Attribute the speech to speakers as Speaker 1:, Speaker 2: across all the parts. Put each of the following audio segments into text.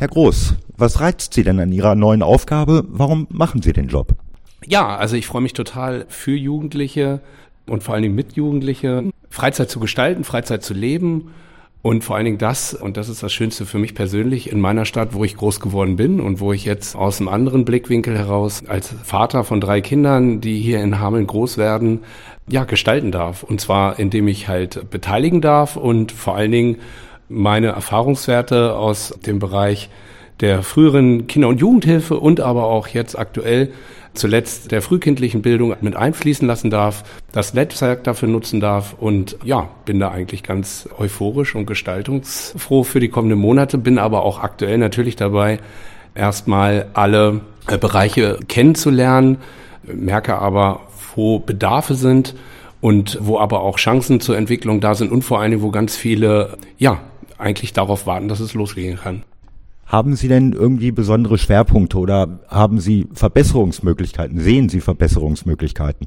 Speaker 1: Herr Groß, was reizt Sie denn an Ihrer neuen Aufgabe? Warum machen Sie den Job?
Speaker 2: Ja, also ich freue mich total für Jugendliche und vor allen Dingen mit Jugendliche, Freizeit zu gestalten, Freizeit zu leben und vor allen Dingen das, und das ist das Schönste für mich persönlich, in meiner Stadt, wo ich groß geworden bin und wo ich jetzt aus einem anderen Blickwinkel heraus als Vater von drei Kindern, die hier in Hameln groß werden, ja, gestalten darf. Und zwar, indem ich halt beteiligen darf und vor allen Dingen meine Erfahrungswerte aus dem Bereich der früheren Kinder- und Jugendhilfe und aber auch jetzt aktuell zuletzt der frühkindlichen Bildung mit einfließen lassen darf, das Netzwerk dafür nutzen darf und ja, bin da eigentlich ganz euphorisch und gestaltungsfroh für die kommenden Monate, bin aber auch aktuell natürlich dabei, erstmal alle äh, Bereiche kennenzulernen, merke aber, wo Bedarfe sind und wo aber auch Chancen zur Entwicklung da sind und vor allen Dingen, wo ganz viele, ja, eigentlich darauf warten, dass es losgehen kann.
Speaker 1: Haben Sie denn irgendwie besondere Schwerpunkte oder haben Sie Verbesserungsmöglichkeiten? Sehen Sie Verbesserungsmöglichkeiten?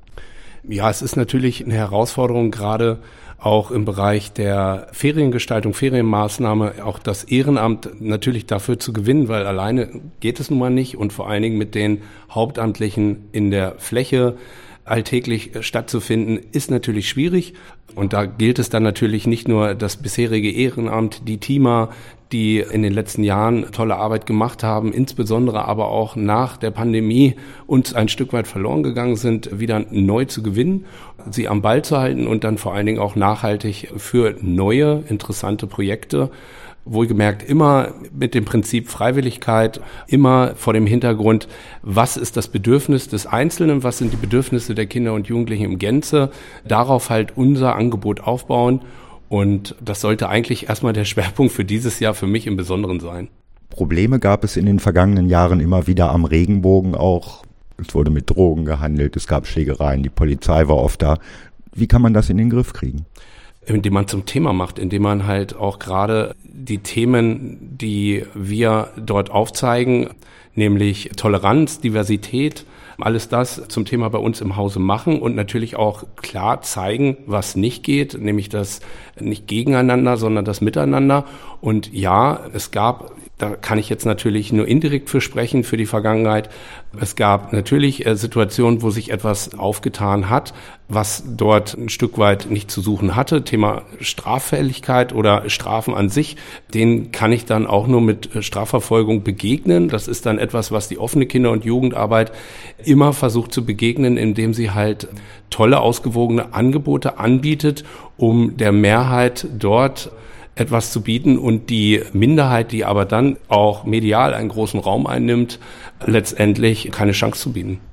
Speaker 2: Ja, es ist natürlich eine Herausforderung, gerade auch im Bereich der Feriengestaltung, Ferienmaßnahme, auch das Ehrenamt natürlich dafür zu gewinnen, weil alleine geht es nun mal nicht und vor allen Dingen mit den Hauptamtlichen in der Fläche alltäglich stattzufinden, ist natürlich schwierig. Und da gilt es dann natürlich nicht nur das bisherige Ehrenamt, die Teamer, die in den letzten Jahren tolle Arbeit gemacht haben, insbesondere aber auch nach der Pandemie uns ein Stück weit verloren gegangen sind, wieder neu zu gewinnen, sie am Ball zu halten und dann vor allen Dingen auch nachhaltig für neue, interessante Projekte wohlgemerkt immer mit dem Prinzip Freiwilligkeit, immer vor dem Hintergrund, was ist das Bedürfnis des Einzelnen, was sind die Bedürfnisse der Kinder und Jugendlichen im Gänze, darauf halt unser Angebot aufbauen und das sollte eigentlich erstmal der Schwerpunkt für dieses Jahr für mich im Besonderen sein.
Speaker 1: Probleme gab es in den vergangenen Jahren immer wieder am Regenbogen auch. Es wurde mit Drogen gehandelt, es gab Schlägereien, die Polizei war oft da. Wie kann man das in den Griff kriegen?
Speaker 2: indem man zum Thema macht, indem man halt auch gerade die Themen, die wir dort aufzeigen, nämlich Toleranz, Diversität, alles das zum Thema bei uns im Hause machen und natürlich auch klar zeigen, was nicht geht, nämlich das nicht gegeneinander, sondern das Miteinander. Und ja, es gab da kann ich jetzt natürlich nur indirekt für sprechen für die Vergangenheit. Es gab natürlich äh, Situationen, wo sich etwas aufgetan hat, was dort ein Stück weit nicht zu suchen hatte. Thema Straffälligkeit oder Strafen an sich, den kann ich dann auch nur mit äh, Strafverfolgung begegnen. Das ist dann etwas, was die offene Kinder- und Jugendarbeit immer versucht zu begegnen, indem sie halt tolle, ausgewogene Angebote anbietet, um der Mehrheit dort etwas zu bieten und die Minderheit, die aber dann auch medial einen großen Raum einnimmt, letztendlich keine Chance zu bieten.